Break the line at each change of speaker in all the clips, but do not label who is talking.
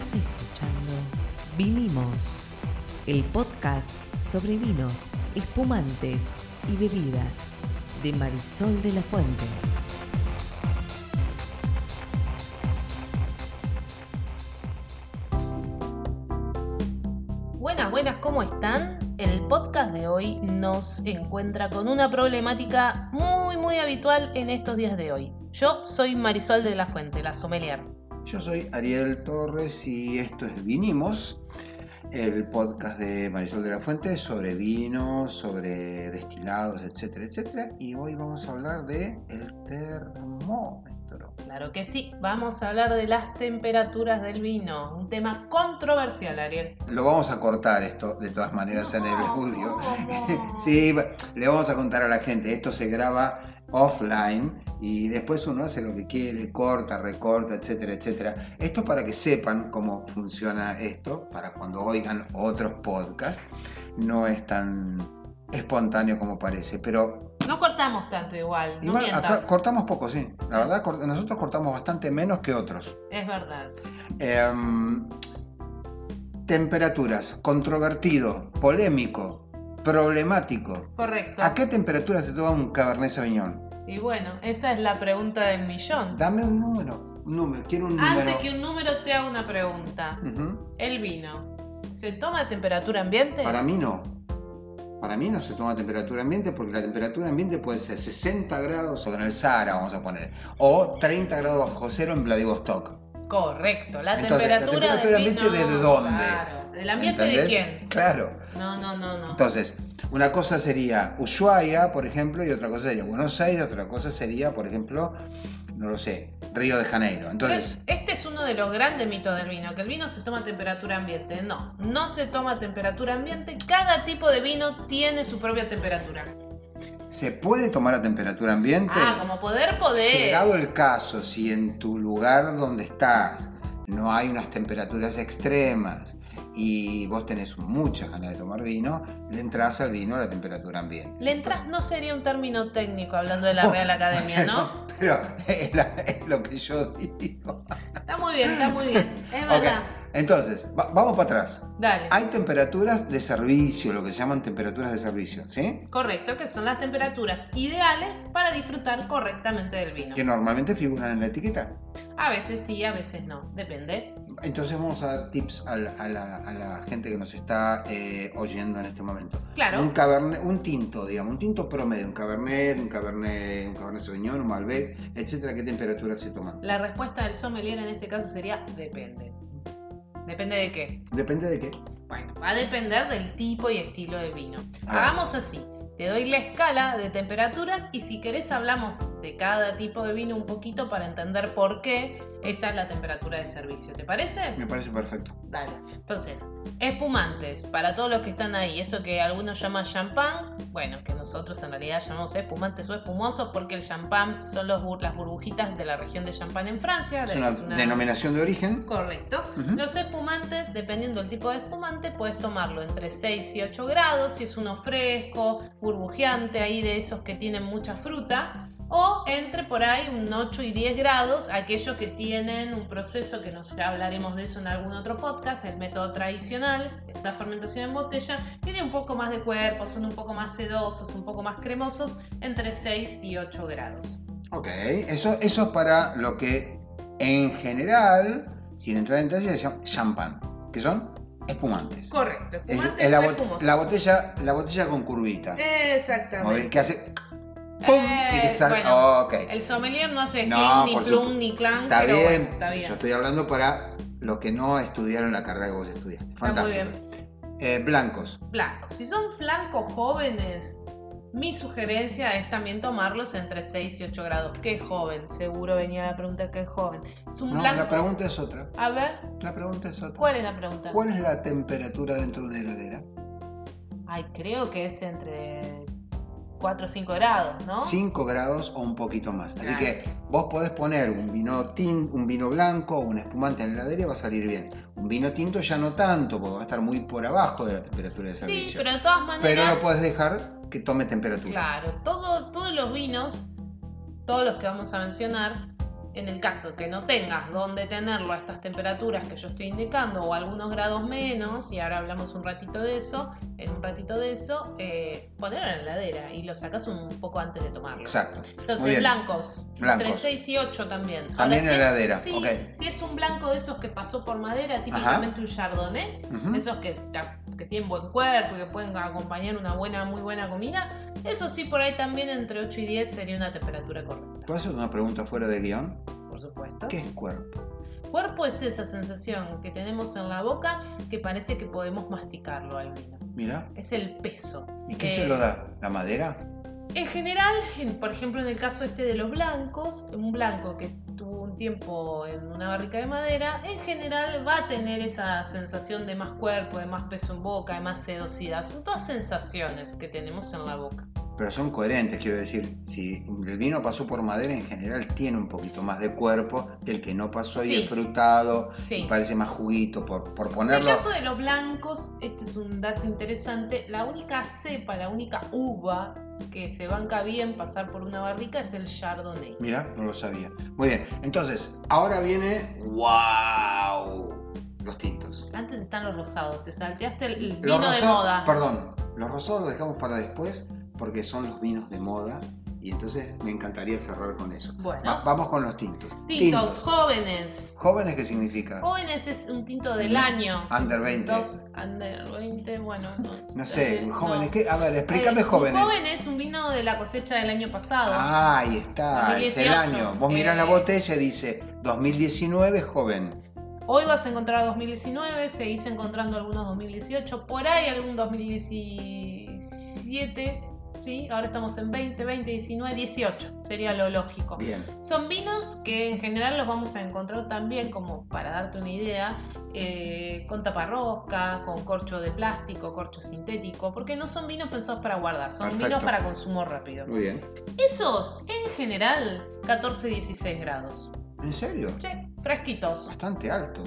Estás escuchando Vinimos, el podcast sobre vinos, espumantes y bebidas de Marisol de la Fuente.
Buenas, buenas, ¿cómo están? El podcast de hoy nos encuentra con una problemática muy, muy habitual en estos días de hoy. Yo soy Marisol de la Fuente, la sommelier.
Yo soy Ariel Torres y esto es Vinimos, el podcast de Marisol de la Fuente sobre vinos, sobre destilados, etcétera, etcétera. Y hoy vamos a hablar de el termómetro.
Claro que sí, vamos a hablar de las temperaturas del vino, un tema controversial, Ariel.
Lo vamos a cortar esto de todas maneras en el
No,
estudio.
¿cómo?
sí, le vamos a contar a la gente, esto se graba offline y después uno hace lo que quiere, corta, recorta, etcétera, etcétera. Esto para que sepan cómo funciona esto, para cuando oigan otros podcasts, no es tan espontáneo como parece, pero
No cortamos tanto igual, no
igual
mientas.
acá cortamos poco, sí. La verdad, nosotros cortamos bastante menos que otros.
Es verdad.
Em, temperaturas, controvertido, polémico, problemático.
Correcto.
¿A qué temperatura se toma un Cabernet Sauvignon?
Y bueno, esa es la pregunta del millón.
Dame un número, un número, quiero un número.
Antes que un número te hago una pregunta. El vino, ¿se toma a temperatura ambiente?
Para mí no. Para mí no se toma temperatura ambiente porque la temperatura ambiente puede ser 60 grados o en el Sahara, vamos a poner, o 30 grados bajo cero en Vladivostok.
Correcto. La
Entonces, ¿la
temperatura,
temperatura
del
ambiente
vino,
desde dónde?
Claro. ¿Del ambiente de quién?
Claro.
No, no, no, no.
Entonces, una cosa sería Ushuaia, por ejemplo, y otra cosa sería Buenos Aires, otra cosa sería, por ejemplo, no lo sé, Río de Janeiro. Entonces,
este es uno de los grandes mitos del vino, que el vino se toma a temperatura ambiente. No, no se toma a temperatura ambiente. Cada tipo de vino tiene su propia temperatura.
¿se puede tomar a temperatura ambiente?
Ah, como poder, poder.
Llegado el caso, si en tu lugar donde estás no hay unas temperaturas extremas y vos tenés muchas ganas de tomar vino, le entras al vino a la temperatura ambiente.
Le entras no sería un término técnico hablando de la Real Academia, ¿no?
Pero es, la- es lo que yo digo.
Está muy bien, está muy bien. Es verdad.
Entonces, va- vamos para atrás.
Dale.
Hay temperaturas de servicio, lo que se llaman temperaturas de servicio, ¿sí?
Correcto, que son las temperaturas ideales para disfrutar correctamente del vino.
Que normalmente figuran en la etiqueta.
A veces sí, a veces no, depende.
Entonces vamos a dar tips a la, a la- a la gente que nos está eh, oyendo en este momento.
Claro.
Un cabernet, un tinto, digamos, un tinto promedio, un cabernet, un cabernet, un cabernet sauvignon, un malbec, etcétera, ¿qué temperatura se toman?
La respuesta del sommelier en este caso sería depende. ¿Depende de qué?
Depende de qué.
Bueno, va a depender del tipo y estilo de vino.
A ver.
Hagamos así. Te doy la escala de temperaturas y si querés hablamos de cada tipo de vino un poquito para entender por qué esa es la temperatura de servicio. ¿Te parece?
Me parece perfecto.
Dale. Entonces, espumantes, para todos los que están ahí, eso que algunos llaman champán, bueno, que nosotros en realidad llamamos espumantes o espumosos porque el champán son los las burbujitas de la región de Champagne en Francia.
Es una,
es una-
denominación de origen.
Correcto. Los espumantes, dependiendo del tipo de espumante, puedes tomarlo entre 6 y 8 grados, si es uno fresco, burbujeante, ahí de esos que tienen mucha fruta. O entre por ahí un 8 y 10 grados, aquellos que tienen un proceso que nos hablaremos de eso en algún otro podcast, el método tradicional, esa fermentación en botella, tiene un poco más de cuerpo, son un poco más sedosos, un poco más cremosos, entre 6 y 8 grados.
Ok, eso, eso es para lo que en general, sin entrar en detalle, se llama champán, que son espumantes.
Correcto,
Es-
espumantes
es la, bot-
espumosos.
la botella, la botella con curvita.
Exactamente.
Que hace ¡pum! y que
Eh,
sale.
bueno,
ok.
El sommelier no hace
No,
clink, ni plum,
supuesto.
ni clan,
Está
pero
bien.
bueno, está bien.
Yo estoy hablando para los que no estudiaron la carrera que vos estudiaste.
Está muy
Fantástico. Eh, blancos.
Blancos. Si son flancos jóvenes, mi sugerencia es también tomarlos entre 6 y 8 grados. ¿Qué joven? Seguro venía la pregunta, ¿qué joven? Es un
No,
blanco...
la pregunta es otra.
A ver,
La pregunta es otra.
¿cuál es la pregunta?
¿Cuál es la temperatura dentro de una heladera?
Ay, creo que es entre 4 o 5 grados, ¿no?
5 grados o un poquito más. Así que vos podés poner un vino tin, un vino blanco o un espumante en la heladera y va a salir bien. Un vino tinto ya no tanto, porque va a estar muy por abajo de la temperatura de
Sí,
servicio.
pero de todas maneras...
Pero no puedes dejar que tome temperatura.
Claro, todo- todos los vinos, todos los que vamos a mencionar, en el caso que no tengas dónde tenerlo a estas temperaturas que yo estoy indicando o algunos grados menos, y ahora hablamos un ratito de eso, en un ratito de eso, eh, ponerlo en la heladera y lo sacas un poco antes de tomarlo.
Exacto.
Entonces, blancos,
Blancos.
entre 6 y 8 también.
También en
es-
heladera,
sí,
ok.
Si es un blanco de esos que pasó por madera, típicamente un chardonnay, esos que, que tienen buen cuerpo y que pueden acompañar una buena, muy buena comida, eso sí, por ahí también entre 8 y 10 sería una temperatura correcta,
¿Puedo hacer una pregunta fuera de guion?
por supuesto.
¿Qué es cuerpo?
Cuerpo es esa sensación que tenemos en la boca que parece que podemos masticarlo al vino.
Mira.
Es el peso.
¿Y qué
Eh,
se lo da? ¿La madera?
En general, en- por ejemplo, en el caso este de los blancos, un blanco que tuvo un tiempo en una barrica de madera, en general va a tener esa sensación de más cuerpo, de más peso en boca, de más sedosidad. Son todas sensaciones que tenemos en la boca.
Pero son coherentes, quiero decir. Si el vino pasó por madera, en general tiene un poquito más de cuerpo que el que no pasó y
Sí.
es frutado
Sí.
y parece más juguito, por, por
En el
ponerlo.
caso de los blancos, este es un dato interesante, la única cepa, la única uva que se banca bien pasar por una barrica es el Chardonnay.
Mira, no lo sabía. Muy bien, entonces, ahora viene. ¡Wow! Los tintos.
Antes están los rosados, te salteaste el, vino de moda.
Perdón, los rosados los dejamos para después porque son los vinos de moda y entonces me encantaría cerrar con eso.
Bueno.
Va- vamos con los tintos.
Tintos, jóvenes.
¿Jóvenes qué significa?
Jóvenes es un tinto del año.
Under 20.
Tintos Under 20, bueno. No,
No sé,
no.
jóvenes, ¿qué? A ver, explícame
Eh,
jóvenes.
Joven es un vino de la cosecha del año pasado.
Ah, ahí está, es el
2018.
año. Vos mirás la
Eh,
botella y dice 2019 joven.
Hoy vas a encontrar 2019, seguís encontrando algunos 2018, por ahí algún 2017, ¿sí? Ahora estamos en 20, 20, 19, 18, sería lo lógico.
Bien.
Son vinos que en general los vamos a encontrar también, como para darte una idea, eh, con taparrosca, con corcho de plástico, corcho sintético, porque no son vinos pensados para guardar, son
Perfecto.
vinos para consumo rápido.
Muy bien.
Esos, en general, 14-16 grados.
¿En serio?
Sí, fresquitos.
Bastante alto.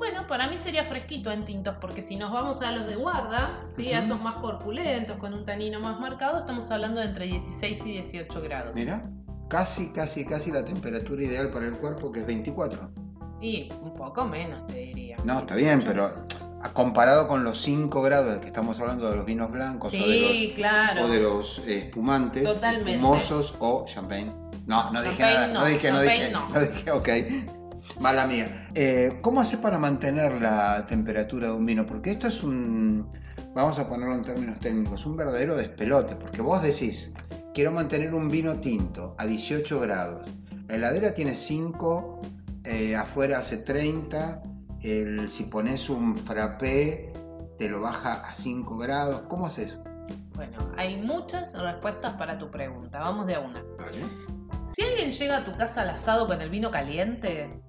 Bueno, para mí sería fresquito en tintos, porque si nos vamos a los de guarda, ¿sí? a
Ujú.
esos más corpulentos, con un tanino más marcado, estamos hablando de entre 16 y 18 grados.
Mira, casi, casi, casi la temperatura ideal para el cuerpo que es 24.
Y un poco menos, te diría.
No, está bien, pero comparado con los 5 grados que estamos hablando de los vinos blancos o de
Sí,
los,
claro.
o de los espumantes,
Totalmente.
espumosos o champagne. No, no dije
Champagne
nada, no,
no,
dije, no dije,
no.
no dije, ok. Mala mía. Eh, ¿Cómo haces para mantener la temperatura de un vino? Porque esto es un, vamos a ponerlo en términos técnicos, un verdadero despelote. Porque vos decís, quiero mantener un vino tinto a 18 grados. La heladera tiene 5, eh, afuera hace 30. El, si pones un frappé, te lo baja a 5 grados. ¿Cómo haces?
Bueno, hay muchas respuestas para tu pregunta. Vamos de a una.
Vale.
Si alguien llega a tu casa al asado con el vino caliente,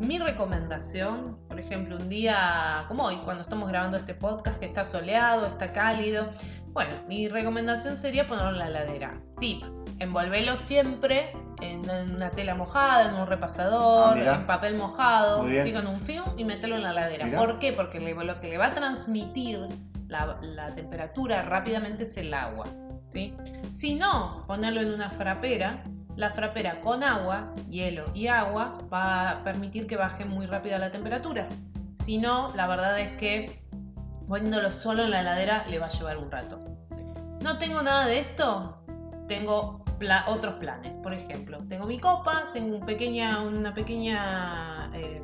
mi recomendación, por ejemplo, un día como hoy, cuando estamos grabando este podcast, que está soleado, está cálido, bueno, mi recomendación sería ponerlo en la heladera. Tip, envolvelo siempre en una tela mojada, en un
Ah,
repasador,
mirá.
en papel mojado,
Muy bien.
¿sí? con un film y meterlo en la heladera.
Mirá.
¿Por qué? Porque lo que le va a transmitir la, la temperatura rápidamente es el agua. ¿sí? Si no, ponerlo en una frapera. La frapera con agua, hielo y agua va a permitir que baje muy rápida la temperatura. Si no, la verdad es que poniéndolo solo en la heladera le va a llevar un rato. No tengo nada de esto, tengo otros planes. Por ejemplo, tengo mi copa, tengo una pequeña eh,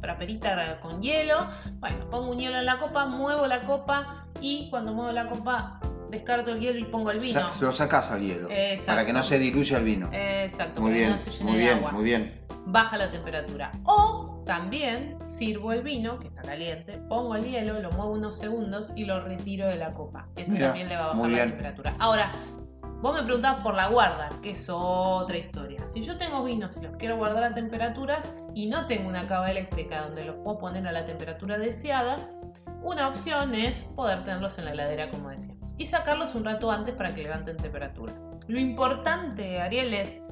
fraperita con hielo. Bueno, pongo un hielo en la copa, muevo la copa y cuando muevo la copa descarto el hielo y pongo el vino.
Sa- lo sacás al hielo.
Exacto.
Para que no se diluya el vino.
Exacto,
muy bien,
no se llene
muy
de
bien,
agua.
muy bien.
Baja la temperatura. O también sirvo el vino, que está caliente, pongo el hielo, lo muevo unos segundos y lo retiro de la copa. Eso
Mira,
también le va a bajar la temperatura. Ahora, vos me preguntabas por la guarda, que es otra historia. Si yo tengo vinos y los quiero guardar a temperaturas y no tengo una cava eléctrica donde los puedo poner a la temperatura deseada, una opción es poder tenerlos en la heladera, como decíamos, y sacarlos un rato antes para que levanten temperatura. Lo importante, Ariel, es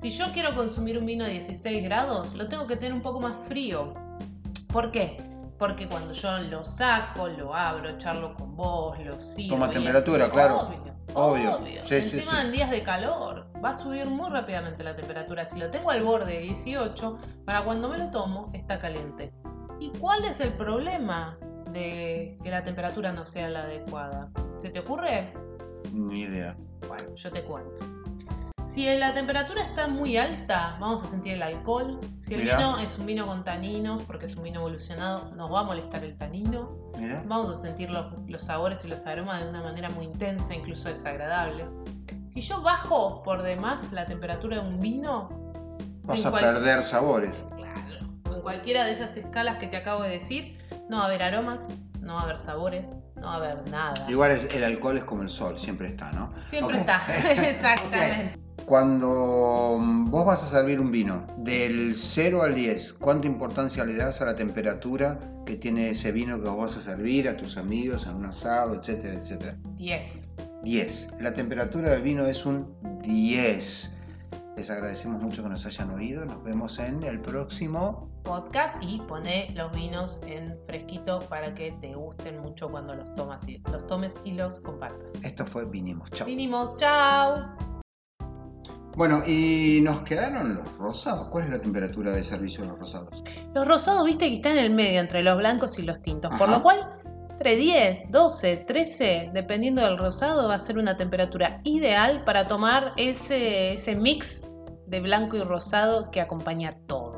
si yo quiero consumir un vino de 16 grados, lo tengo que tener un poco más frío. ¿Por qué? Porque cuando yo lo saco, lo abro, charlo con vos, lo sirvo.
Toma temperatura, claro.
Obvio.
Obvio.
Obvio.
Sí, sí,
Encima
sí.
en días de calor va a subir muy rápidamente la temperatura. Si lo tengo al borde de 18, para cuando me lo tomo está caliente. ¿Y cuál es el problema de que la temperatura no sea la adecuada? ¿Se te ocurre?
Ni idea.
Bueno, yo te cuento. Si la temperatura está muy alta, vamos a sentir el alcohol. Si el
Mirá.
vino es un vino con taninos, porque es un vino evolucionado, nos va a molestar el tanino.
Mira.
Vamos a sentir los, los sabores y los aromas de una manera muy intensa, incluso desagradable. Si yo bajo por demás la temperatura de un vino,
Vas a
cual-
perder sabores.
Cualquiera de esas escalas que te acabo de decir, no va a haber aromas, no va a haber sabores, no va a haber nada.
Igual el, el alcohol es como el sol, siempre está, ¿no?
Siempre está, exactamente.
Cuando vos vas a servir un vino del 0 al 10, ¿cuánta importancia le das a la temperatura que tiene ese vino que vos vas a servir a tus amigos en un asado, etcétera, etcétera?
10.
10. La temperatura del vino es un 10. Les agradecemos mucho que nos hayan oído. Nos vemos en el próximo.
Podcast y pone los vinos en fresquito para que te gusten mucho cuando los tomas y los tomes y los compartas.
Esto fue Vinimos. Chao.
Vinimos, chao.
Bueno, y nos quedaron los rosados. ¿Cuál es la temperatura de servicio de los rosados?
Los rosados, viste que están en el medio entre los blancos y los tintos, por lo cual entre 10, 12, 13, dependiendo del rosado, va a ser una temperatura ideal para tomar ese, ese mix de blanco y rosado que acompaña todo.